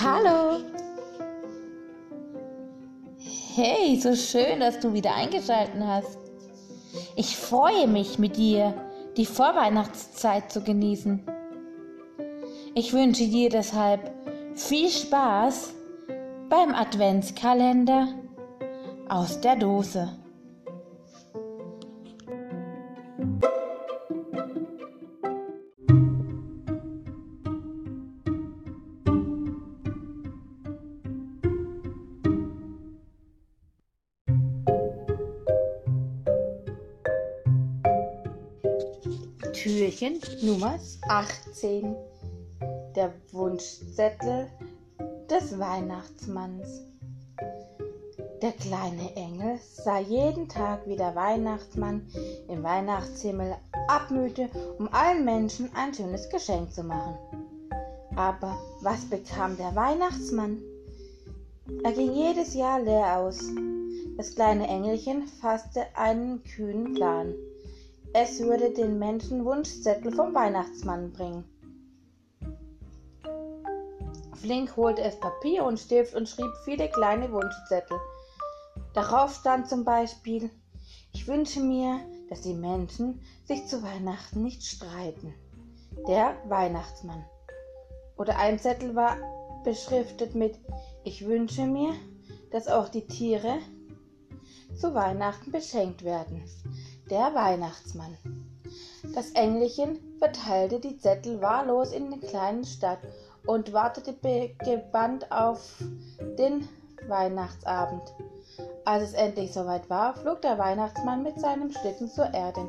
Hallo! Hey, so schön, dass du wieder eingeschaltet hast. Ich freue mich mit dir, die Vorweihnachtszeit zu genießen. Ich wünsche dir deshalb viel Spaß beim Adventskalender aus der Dose. Türchen Nummer 18. Der Wunschzettel des Weihnachtsmanns. Der kleine Engel sah jeden Tag, wie der Weihnachtsmann im Weihnachtshimmel abmühte, um allen Menschen ein schönes Geschenk zu machen. Aber was bekam der Weihnachtsmann? Er ging jedes Jahr leer aus. Das kleine Engelchen fasste einen kühnen Plan. Es würde den Menschen Wunschzettel vom Weihnachtsmann bringen. Flink holte es Papier und Stift und schrieb viele kleine Wunschzettel. Darauf stand zum Beispiel, ich wünsche mir, dass die Menschen sich zu Weihnachten nicht streiten. Der Weihnachtsmann. Oder ein Zettel war beschriftet mit, ich wünsche mir, dass auch die Tiere zu Weihnachten beschenkt werden der Weihnachtsmann. Das Engelchen verteilte die Zettel wahllos in der kleinen Stadt und wartete gebannt auf den Weihnachtsabend. Als es endlich soweit war, flog der Weihnachtsmann mit seinem Schlitten zur Erde.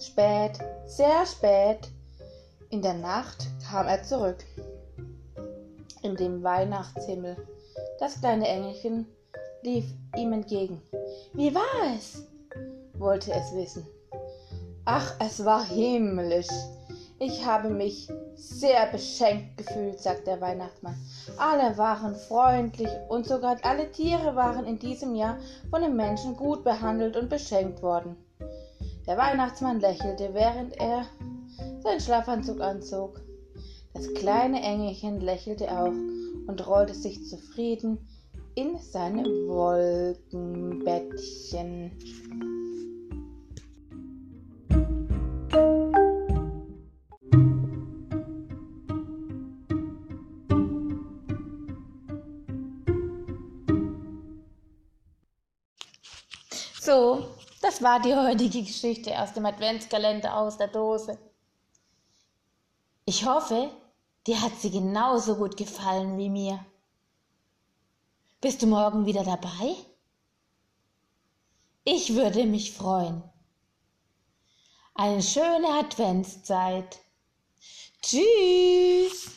Spät, sehr spät, in der Nacht kam er zurück. In dem Weihnachtshimmel. Das kleine Engelchen lief ihm entgegen. Wie war es? Wollte es wissen. Ach, es war himmlisch. Ich habe mich sehr beschenkt gefühlt, sagte der Weihnachtsmann. Alle waren freundlich und sogar alle Tiere waren in diesem Jahr von den Menschen gut behandelt und beschenkt worden. Der Weihnachtsmann lächelte, während er seinen Schlafanzug anzog. Das kleine Engelchen lächelte auch und rollte sich zufrieden in seine Wolkenbettchen. So, das war die heutige Geschichte aus dem Adventskalender aus der Dose. Ich hoffe, dir hat sie genauso gut gefallen wie mir. Bist du morgen wieder dabei? Ich würde mich freuen. Eine schöne Adventszeit. Tschüss.